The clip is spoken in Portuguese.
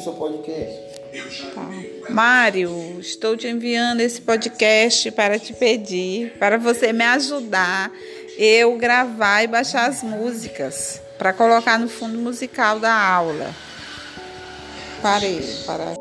seu podcast. Tá. Mário, estou te enviando esse podcast para te pedir, para você me ajudar eu gravar e baixar as músicas para colocar no fundo musical da aula. Parei, para